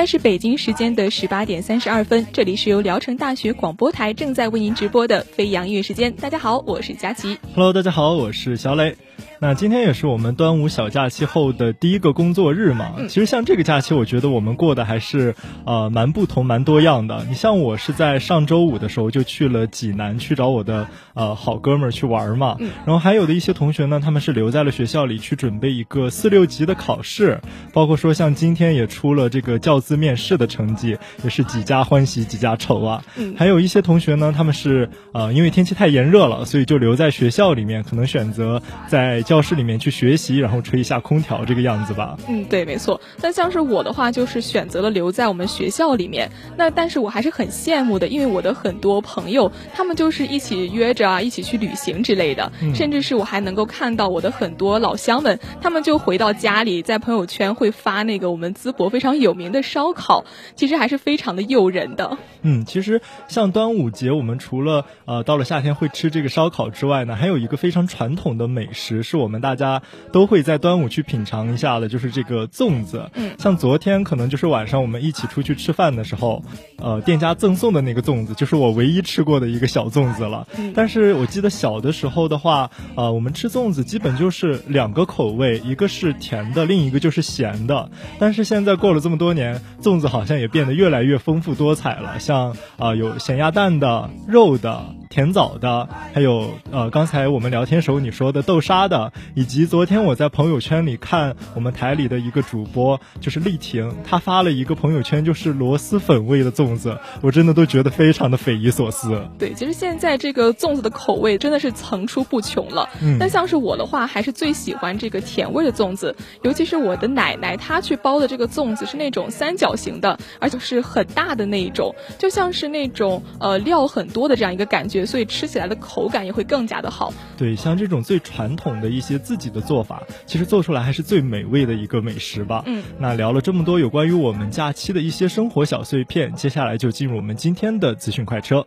在是北京时间的十八点三十二分，这里是由聊城大学广播台正在为您直播的飞扬音乐时间。大家好，我是佳琪。Hello，大家好，我是小磊。那今天也是我们端午小假期后的第一个工作日嘛。其实像这个假期，我觉得我们过得还是呃蛮不同、蛮多样的。你像我是在上周五的时候就去了济南去找我的呃好哥们儿去玩嘛。然后还有的一些同学呢，他们是留在了学校里去准备一个四六级的考试，包括说像今天也出了这个教资面试的成绩，也是几家欢喜几家愁啊。还有一些同学呢，他们是呃因为天气太炎热了，所以就留在学校里面，可能选择在教室里面去学习，然后吹一下空调这个样子吧。嗯，对，没错。那像是我的话，就是选择了留在我们学校里面。那但是我还是很羡慕的，因为我的很多朋友，他们就是一起约着啊，一起去旅行之类的。甚至是我还能够看到我的很多老乡们，他们就回到家里，在朋友圈会发那个我们淄博非常有名的烧烤，其实还是非常的诱人的。嗯，其实像端午节，我们除了呃到了夏天会吃这个烧烤之外呢，还有一个非常传统的美食，是我们大家都会在端午去品尝一下的，就是这个粽子。嗯像昨天可能就是晚上我们一起出去吃饭的时候，呃，店家赠送的那个粽子，就是我唯一吃过的一个小粽子了。嗯但是我记得小的时候的话，呃，我们吃粽子基本就是两个口味，一个是甜的，另一个就是咸的。但是现在过了这么多年，粽子好像也变得越来越丰富多彩了，像啊、呃有咸鸭蛋的、肉的。甜枣的，还有呃，刚才我们聊天时候你说的豆沙的，以及昨天我在朋友圈里看我们台里的一个主播，就是丽婷，她发了一个朋友圈，就是螺蛳粉味的粽子，我真的都觉得非常的匪夷所思。对，其实现在这个粽子的口味真的是层出不穷了。嗯但像是我的话，还是最喜欢这个甜味的粽子，尤其是我的奶奶她去包的这个粽子是那种三角形的，而且是很大的那一种，就像是那种呃料很多的这样一个感觉，所以吃起来的口感也会更加的好。对，像这种最传统的一些自己的做法，其实做出来还是最美味的一个美食吧。嗯，那聊了这么多有关于我们假期的一些生活小碎片，接下来就进入我们今天的资讯快车。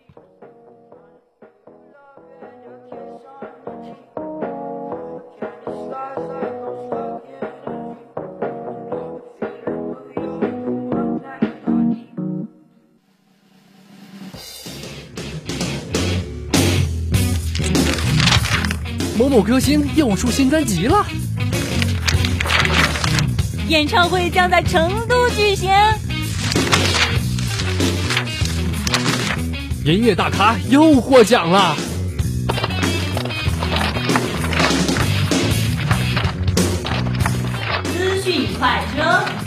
某某歌星又出新专辑了，演唱会将在成都举行。音乐大咖又获奖了。资讯快车。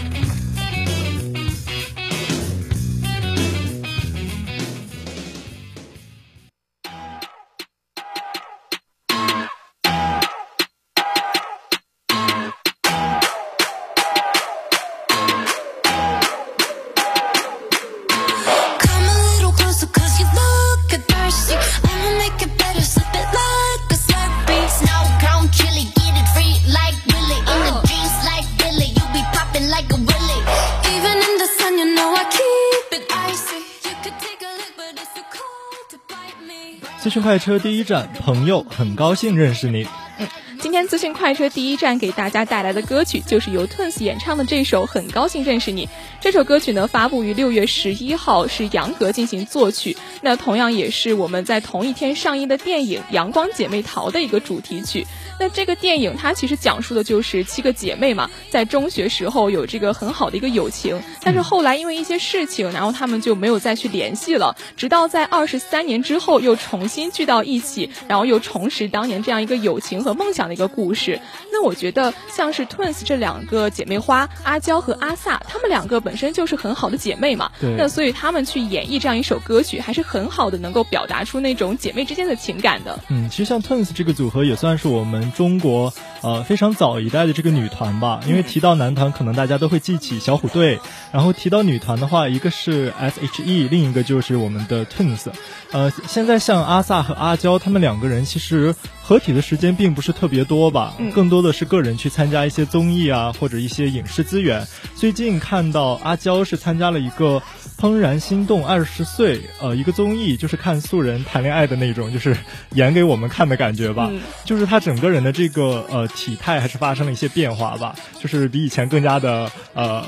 快车第一站，朋友，很高兴认识你。嗯，今天资讯快车第一站给大家带来的歌曲就是由 Twins 演唱的这首《很高兴认识你》。这首歌曲呢，发布于六月十一号，是杨格进行作曲。那同样也是我们在同一天上映的电影《阳光姐妹淘》的一个主题曲。那这个电影它其实讲述的就是七个姐妹嘛，在中学时候有这个很好的一个友情，但是后来因为一些事情，然后他们就没有再去联系了。直到在二十三年之后又重新聚到一起，然后又重拾当年这样一个友情和梦想的一个故事。那我觉得像是 Twins 这两个姐妹花阿娇和阿萨，她们两个本身就是很好的姐妹嘛，那所以她们去演绎这样一首歌曲，还是很好的，能够表达出那种姐妹之间的情感的。嗯，其实像 Twins 这个组合也算是我们。中国呃非常早一代的这个女团吧，因为提到男团，可能大家都会记起小虎队，然后提到女团的话，一个是 S.H.E，另一个就是我们的 Twins。呃，现在像阿萨和阿娇他们两个人，其实合体的时间并不是特别多吧，更多的是个人去参加一些综艺啊，或者一些影视资源。最近看到阿娇是参加了一个。怦然心动二十岁，呃，一个综艺就是看素人谈恋爱的那种，就是演给我们看的感觉吧。就是她整个人的这个呃体态还是发生了一些变化吧，就是比以前更加的呃。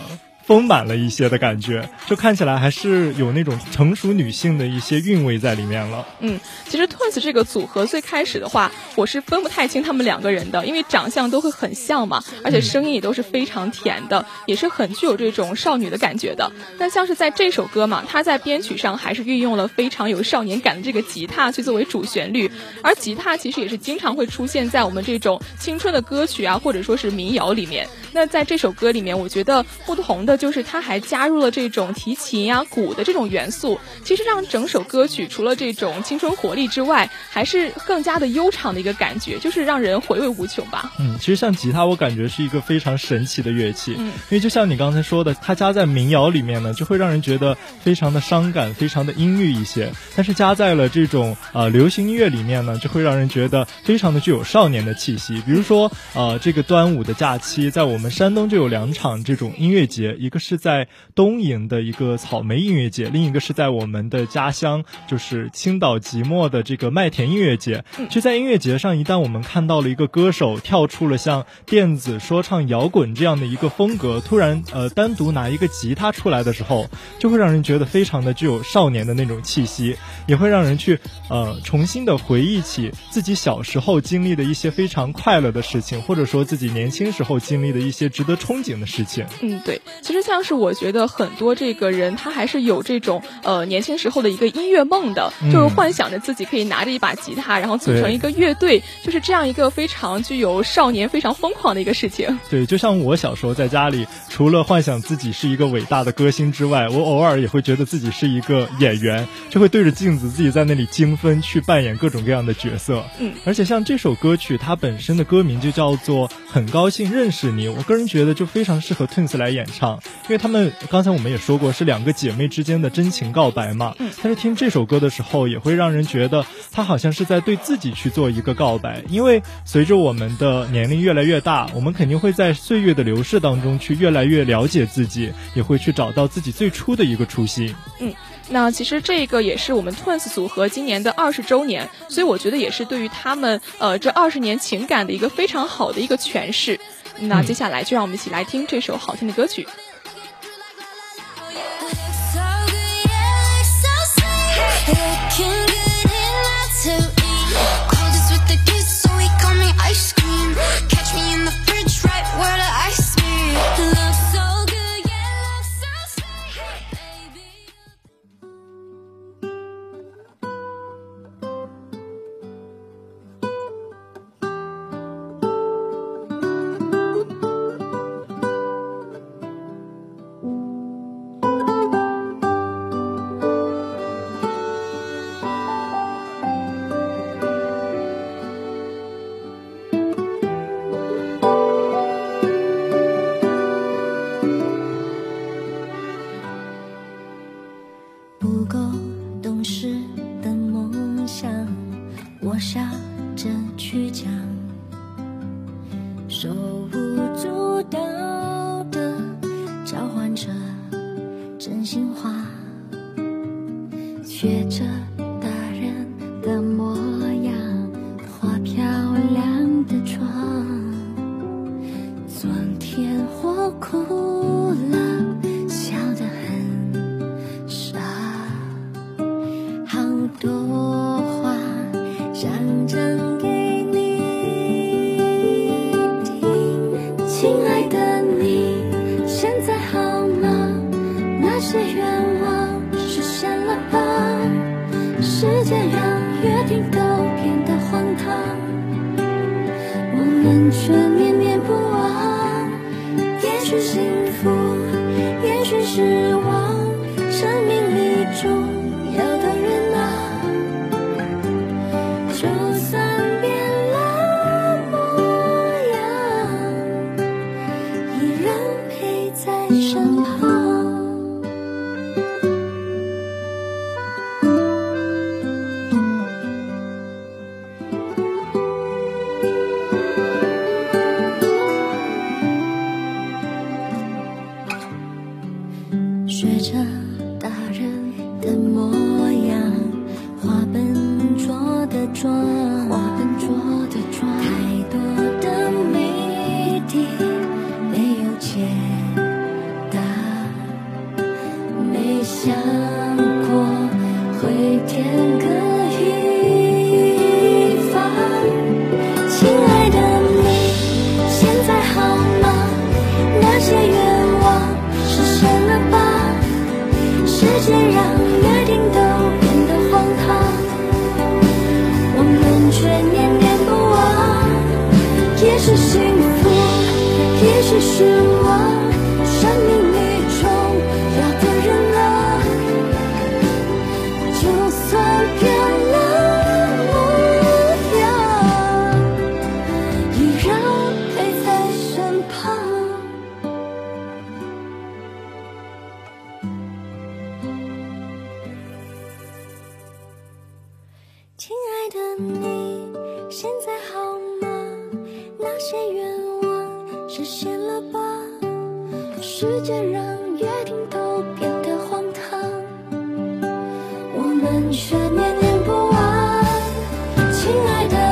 丰满了一些的感觉，就看起来还是有那种成熟女性的一些韵味在里面了。嗯，其实 Twins 这个组合最开始的话，我是分不太清他们两个人的，因为长相都会很像嘛，而且声音也都是非常甜的，也是很具有这种少女的感觉的。但像是在这首歌嘛，它在编曲上还是运用了非常有少年感的这个吉他去作为主旋律，而吉他其实也是经常会出现在我们这种青春的歌曲啊，或者说是民谣里面。那在这首歌里面，我觉得不同的。就是它还加入了这种提琴呀、鼓的这种元素，其实让整首歌曲除了这种青春活力之外，还是更加的悠长的一个感觉，就是让人回味无穷吧。嗯，其实像吉他，我感觉是一个非常神奇的乐器，嗯，因为就像你刚才说的，它加在民谣里面呢，就会让人觉得非常的伤感，非常的阴郁一些；但是加在了这种呃流行音乐里面呢，就会让人觉得非常的具有少年的气息。比如说呃，这个端午的假期，在我们山东就有两场这种音乐节。一个是在东营的一个草莓音乐节，另一个是在我们的家乡，就是青岛即墨的这个麦田音乐节。就在音乐节上，一旦我们看到了一个歌手跳出了像电子说唱、摇滚这样的一个风格，突然呃单独拿一个吉他出来的时候，就会让人觉得非常的具有少年的那种气息，也会让人去呃重新的回忆起自己小时候经历的一些非常快乐的事情，或者说自己年轻时候经历的一些值得憧憬的事情。嗯，对，其实。像是我觉得很多这个人，他还是有这种呃年轻时候的一个音乐梦的，就是幻想着自己可以拿着一把吉他，然后组成一个乐队，就是这样一个非常具有少年、非常疯狂的一个事情。对，就像我小时候在家里，除了幻想自己是一个伟大的歌星之外，我偶尔也会觉得自己是一个演员，就会对着镜子自己在那里精分去扮演各种各样的角色。嗯，而且像这首歌曲，它本身的歌名就叫做《很高兴认识你》，我个人觉得就非常适合 Twins 来演唱。因为他们刚才我们也说过是两个姐妹之间的真情告白嘛，但是听这首歌的时候也会让人觉得她好像是在对自己去做一个告白。因为随着我们的年龄越来越大，我们肯定会在岁月的流逝当中去越来越了解自己，也会去找到自己最初的一个初心。嗯，那其实这个也是我们 Twins 组合今年的二十周年，所以我觉得也是对于他们呃这二十年情感的一个非常好的一个诠释。那接下来就让我们一起来听这首好听的歌曲。苦说了吧？时间让约定都变得荒唐。我们却念念不忘亲爱的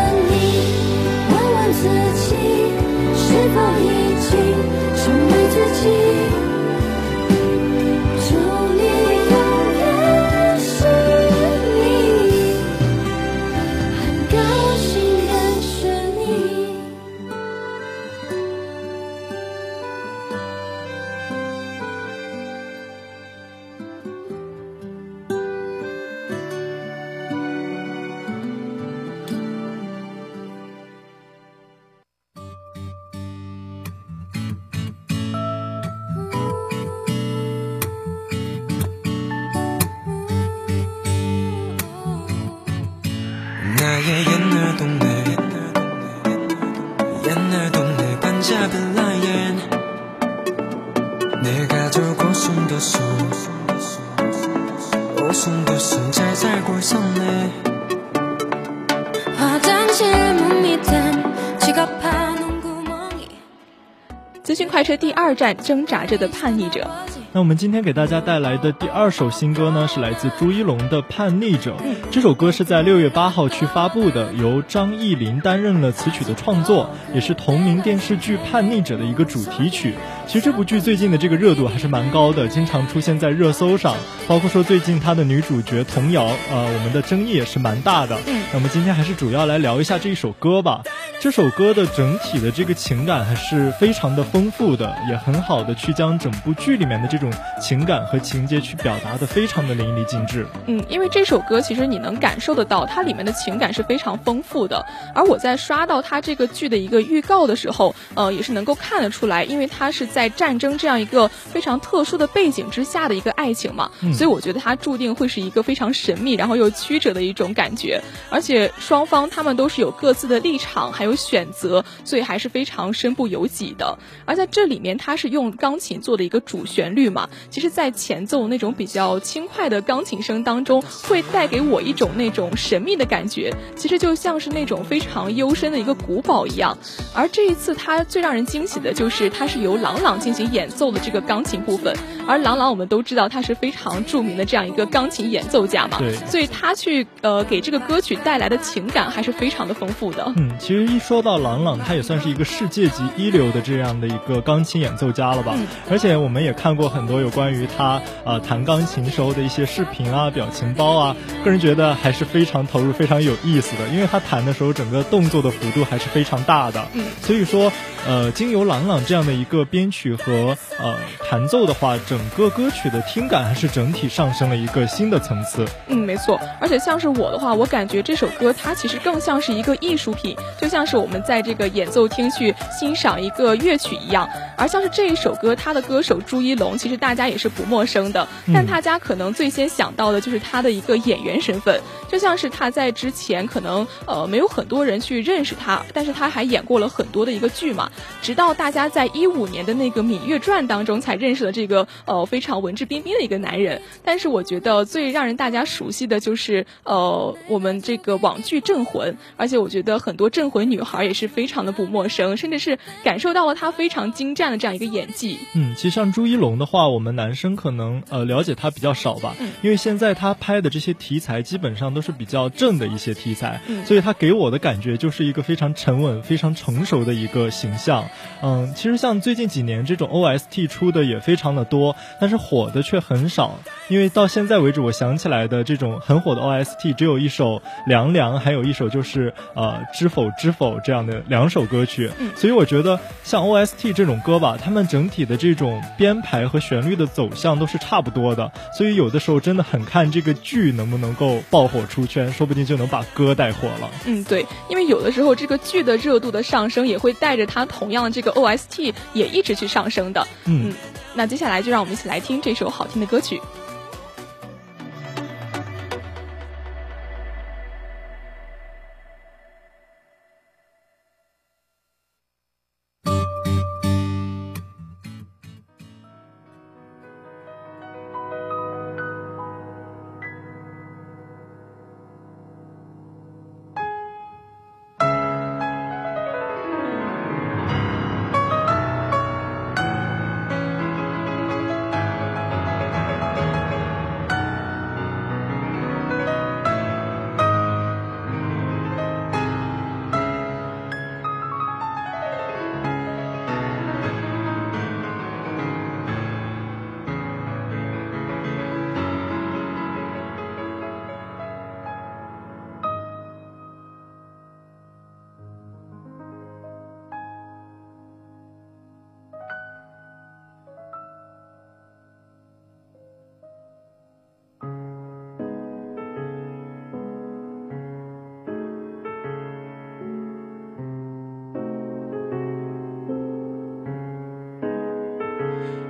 资讯快车第二站，挣扎着的叛逆者。那我们今天给大家带来的第二首新歌呢，是来自朱一龙的《叛逆者》。这首歌是在六月八号去发布的，由张艺林担任了词曲的创作，也是同名电视剧《叛逆者》的一个主题曲。其实这部剧最近的这个热度还是蛮高的，经常出现在热搜上。包括说最近它的女主角童瑶，呃，我们的争议也是蛮大的。嗯，那么今天还是主要来聊一下这一首歌吧。这首歌的整体的这个情感还是非常的丰富的，也很好的去将整部剧里面的这种情感和情节去表达的非常的淋漓尽致。嗯，因为这首歌其实你能感受得到它里面的情感是非常丰富的。而我在刷到它这个剧的一个预告的时候，呃，也是能够看得出来，因为它是在战争这样一个非常特殊的背景之下的一个爱情嘛，所以我觉得它注定会是一个非常神秘，然后又曲折的一种感觉。而且双方他们都是有各自的立场，还有选择，所以还是非常身不由己的。而在这里面，它是用钢琴做的一个主旋律嘛，其实，在前奏那种比较轻快的钢琴声当中，会带给我一种那种神秘的感觉，其实就像是那种非常幽深的一个古堡一样。而这一次，它最让人惊喜的就是它是由郎朗进行演奏的这个钢琴部分。而郎朗我们都知道他是非常著名的这样一个钢琴演奏家嘛，对，所以他去呃给这个歌曲带来的情感还是非常的丰富的。嗯，其实一一说到郎朗，他也算是一个世界级一流的这样的一个钢琴演奏家了吧？而且我们也看过很多有关于他呃弹钢琴时候的一些视频啊、表情包啊，个人觉得还是非常投入、非常有意思的，因为他弹的时候整个动作的幅度还是非常大的。嗯，所以说。呃，经由朗朗这样的一个编曲和呃弹奏的话，整个歌曲的听感还是整体上升了一个新的层次。嗯，没错。而且像是我的话，我感觉这首歌它其实更像是一个艺术品，就像是我们在这个演奏厅去欣赏一个乐曲一样。而像是这一首歌，它的歌手朱一龙，其实大家也是不陌生的，但大家可能最先想到的就是他的一个演员身份，就像是他在之前可能呃没有很多人去认识他，但是他还演过了很多的一个剧嘛。直到大家在一五年的那个《芈月传》当中才认识了这个呃非常文质彬彬的一个男人。但是我觉得最让人大家熟悉的就是呃我们这个网剧《镇魂》，而且我觉得很多镇魂女孩也是非常的不陌生，甚至是感受到了他非常精湛的这样一个演技。嗯，其实像朱一龙的话，我们男生可能呃了解他比较少吧，因为现在他拍的这些题材基本上都是比较正的一些题材，所以他给我的感觉就是一个非常沉稳、非常成熟的一个形象。嗯，其实像最近几年这种 OST 出的也非常的多，但是火的却很少。因为到现在为止，我想起来的这种很火的 OST 只有一首《凉凉》，还有一首就是呃《知否知否》这样的两首歌曲。所以我觉得像 OST 这种歌吧，他们整体的这种编排和旋律的走向都是差不多的。所以有的时候真的很看这个剧能不能够爆火出圈，说不定就能把歌带火了。嗯，对，因为有的时候这个剧的热度的上升，也会带着它同样的这个 OST 也一直去上升的。嗯，那接下来就让我们一起来听这首好听的歌曲。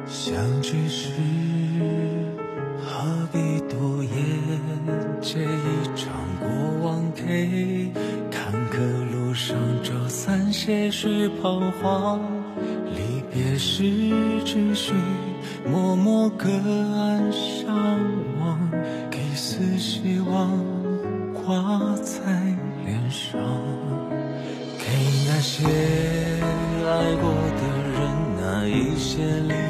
相聚时何必多言？借一场过往给坎坷路上找散些许彷徨。离别时只需默默隔岸相望，给丝希望挂在脸上，给那些爱过的人那一些力。在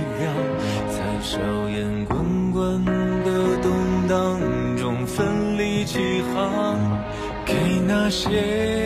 硝烟滚滚的动荡中奋力起航，给那些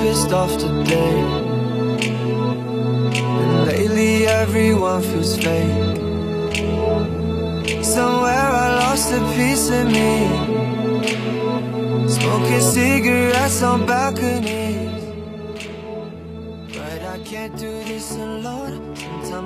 pissed off today. And lately everyone feels fake. Somewhere I lost a piece of me. Smoking cigarettes on balconies.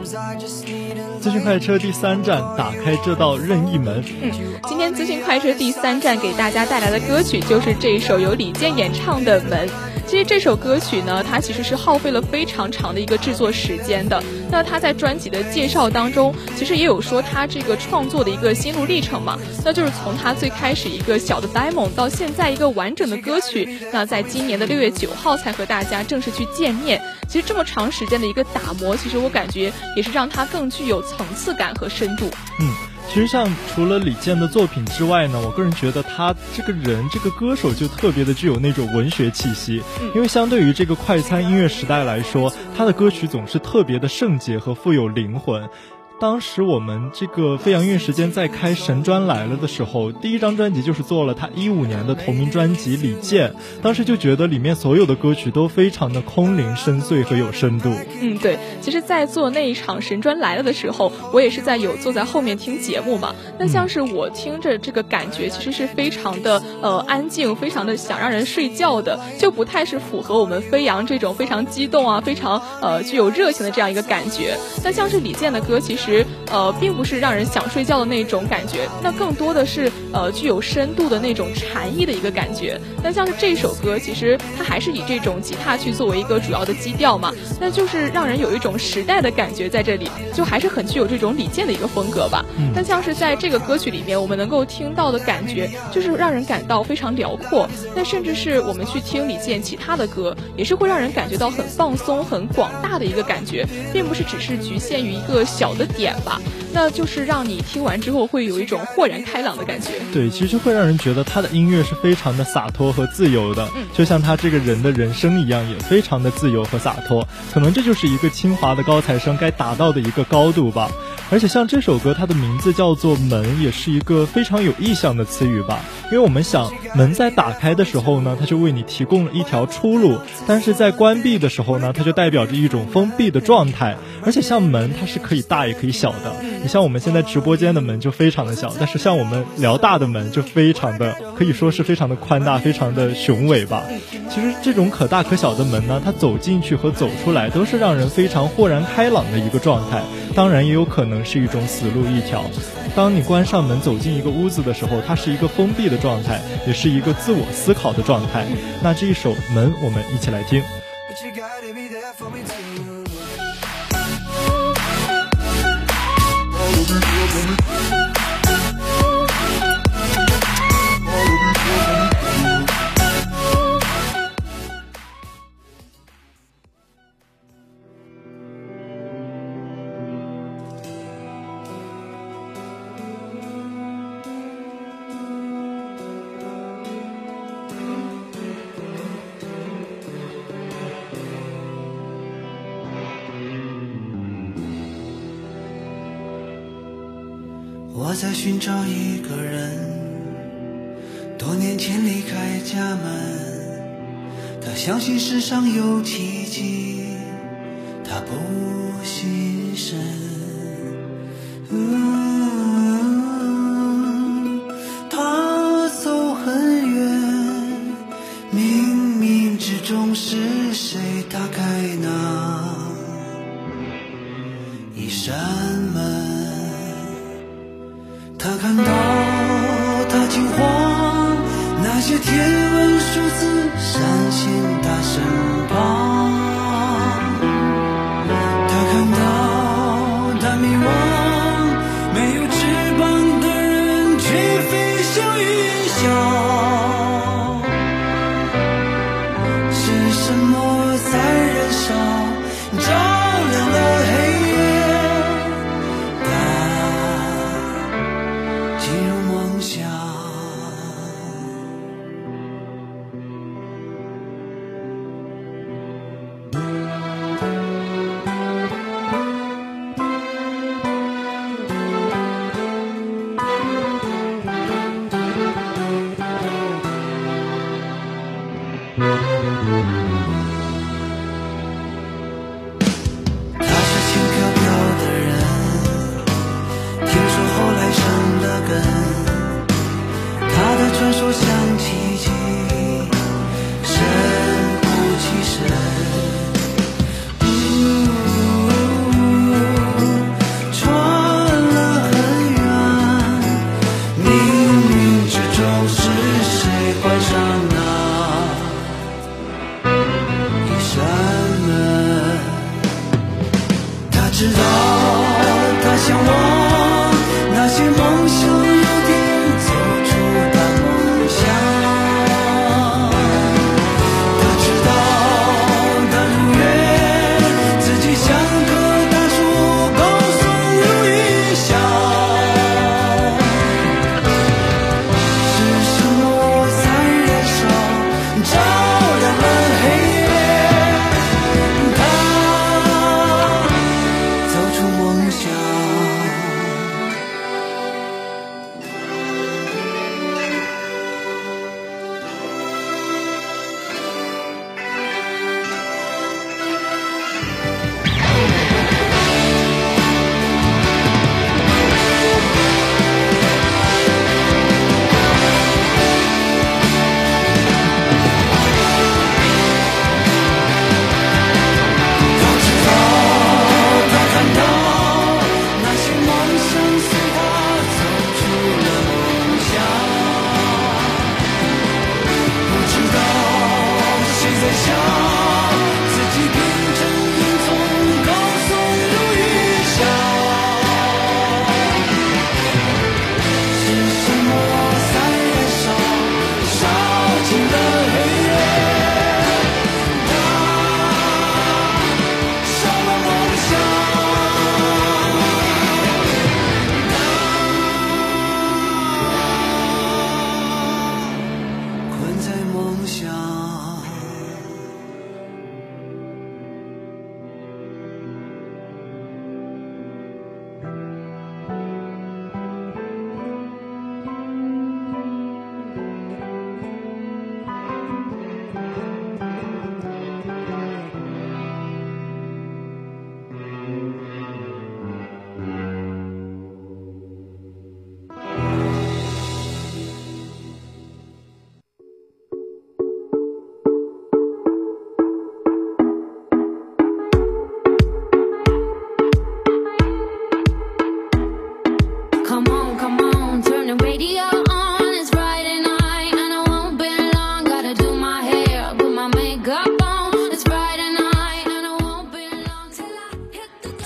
资讯快车第三站，打开这道任意门。嗯，今天资讯快车第三站给大家带来的歌曲就是这首由李健演唱的《门》。其实这首歌曲呢，它其实是耗费了非常长的一个制作时间的。那他在专辑的介绍当中，其实也有说他这个创作的一个心路历程嘛。那就是从他最开始一个小的 demo 到现在一个完整的歌曲，那在今年的六月九号才和大家正式去见面。其实这么长时间的一个打磨，其实我感觉也是让他更具有层次感和深度。嗯。其实像除了李健的作品之外呢，我个人觉得他这个人这个歌手就特别的具有那种文学气息，因为相对于这个快餐音乐时代来说，他的歌曲总是特别的圣洁和富有灵魂。当时我们这个飞扬音乐时间在开神专来了的时候，第一张专辑就是做了他一五年的同名专辑《李健》，当时就觉得里面所有的歌曲都非常的空灵深邃和有深度。嗯，对。其实，在做那一场神专来了的时候，我也是在有坐在后面听节目嘛。那像是我听着这个感觉，其实是非常的呃安静，非常的想让人睡觉的，就不太是符合我们飞扬这种非常激动啊、非常呃具有热情的这样一个感觉。那像是李健的歌，其实。实呃，并不是让人想睡觉的那种感觉，那更多的是呃具有深度的那种禅意的一个感觉。那像是这首歌，其实它还是以这种吉他去作为一个主要的基调嘛，那就是让人有一种时代的感觉在这里，就还是很具有这种李健的一个风格吧。那像是在这个歌曲里面，我们能够听到的感觉，就是让人感到非常辽阔。那甚至是我们去听李健其他的歌，也是会让人感觉到很放松、很广大的一个感觉，并不是只是局限于一个小的。点吧，那就是让你听完之后会有一种豁然开朗的感觉。对，其实会让人觉得他的音乐是非常的洒脱和自由的，嗯，就像他这个人的人生一样，也非常的自由和洒脱。可能这就是一个清华的高材生该达到的一个高度吧。而且像这首歌，它的名字叫做“门”，也是一个非常有意象的词语吧。因为我们想，门在打开的时候呢，它就为你提供了一条出路；但是在关闭的时候呢，它就代表着一种封闭的状态。而且像门，它是可以大也可以小的。你像我们现在直播间的门就非常的小，但是像我们辽大的门就非常的可以说是非常的宽大，非常的雄伟吧。其实这种可大可小的门呢，它走进去和走出来都是让人非常豁然开朗的一个状态。当然也有可能是一种死路一条。当你关上门走进一个屋子的时候，它是一个封闭的状态，也是一个自我思考的状态。那这一首门，我们一起来听。Tell me, tell me. 我在寻找一个人，多年前离开家门。他相信世上有奇迹，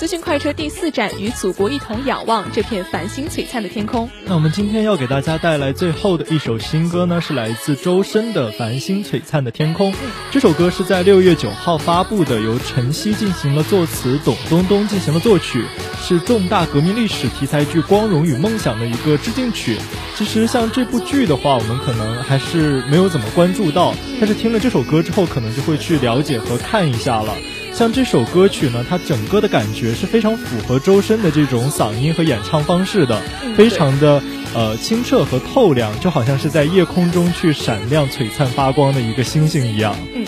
讯快车第四站，与祖国一同仰望这片繁星璀璨的天空。那我们今天要给大家带来最后的一首新歌呢，是来自周深的《繁星璀璨的天空》。这首歌是在六月九号发布的，由陈曦进行了作词，董冬冬进行了作曲，是重大革命历史题材剧《光荣与梦想》的一个致敬曲。其实像这部剧的话，我们可能还是没有怎么关注到，但是听了这首歌之后，可能就会去了解和看一下了。像这首歌曲呢，它整个的感觉是非常符合周深的这种嗓音和演唱方式的，非常的呃清澈和透亮，就好像是在夜空中去闪亮、璀璨发光的一个星星一样。嗯。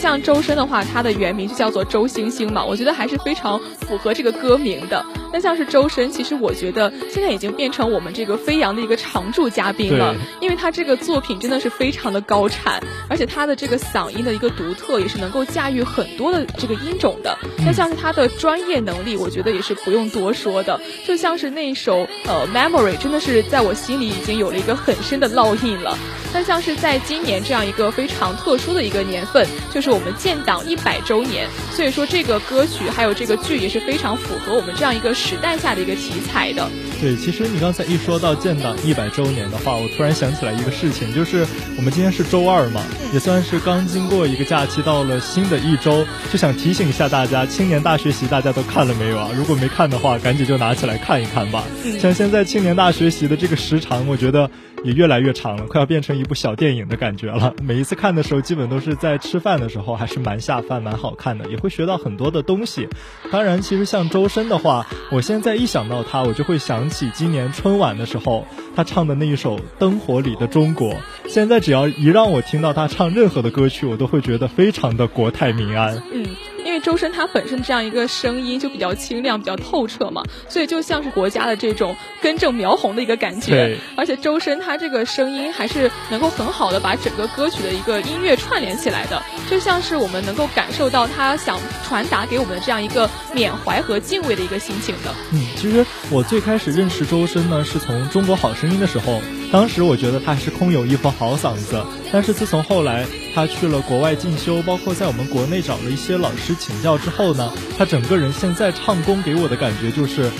像周深的话，他的原名就叫做周星星嘛，我觉得还是非常符合这个歌名的。那像是周深，其实我觉得现在已经变成我们这个飞扬的一个常驻嘉宾了，因为他这个作品真的是非常的高产，而且他的这个嗓音的一个独特，也是能够驾驭很多的这个音种的。那像是他的专业能力，我觉得也是不用多说的。就像是那首呃 Memory，真的是在我心里已经有了一个很深的烙印了。那像是在今年这样一个非常特殊的一个年份。就是我们建党一百周年，所以说这个歌曲还有这个剧也是非常符合我们这样一个时代下的一个题材的。对，其实你刚才一说到建党一百周年的话，我突然想起来一个事情，就是我们今天是周二嘛，也算是刚经过一个假期，到了新的一周，就想提醒一下大家，青年大学习大家都看了没有啊？如果没看的话，赶紧就拿起来看一看吧。像现在青年大学习的这个时长，我觉得也越来越长了，快要变成一部小电影的感觉了。每一次看的时候，基本都是在吃饭。的时候还是蛮下饭、蛮好看的，也会学到很多的东西。当然，其实像周深的话，我现在一想到他，我就会想起今年春晚的时候他唱的那一首《灯火里的中国》。现在只要一让我听到他唱任何的歌曲，我都会觉得非常的国泰民安。嗯。因为周深他本身这样一个声音就比较清亮、比较透彻嘛，所以就像是国家的这种根正苗红的一个感觉。而且周深他这个声音还是能够很好的把整个歌曲的一个音乐串联起来的，就像是我们能够感受到他想传达给我们的这样一个缅怀和敬畏的一个心情的。嗯，其实我最开始认识周深呢，是从《中国好声音》的时候。当时我觉得他还是空有一副好嗓子，但是自从后来他去了国外进修，包括在我们国内找了一些老师请教之后呢，他整个人现在唱功给我的感觉就是，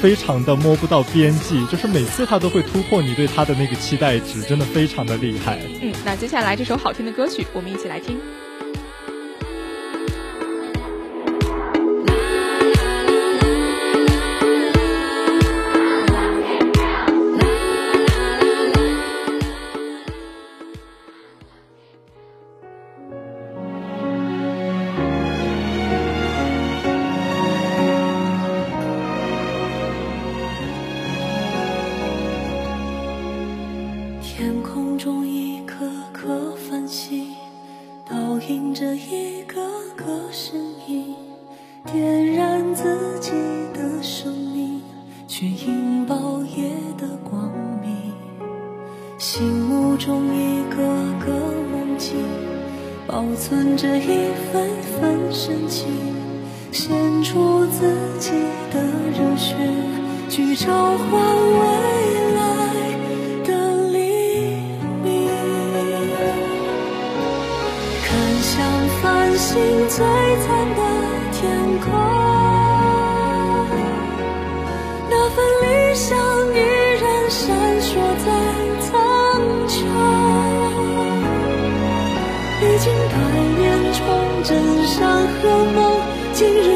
非常的摸不到边际，就是每次他都会突破你对他的那个期待值，真的非常的厉害。嗯，那接下来这首好听的歌曲，我们一起来听。心目中一个个梦境，保存着一份份深情，献出自己的热血，去召唤未来的黎明。看向繁星璀璨的。的。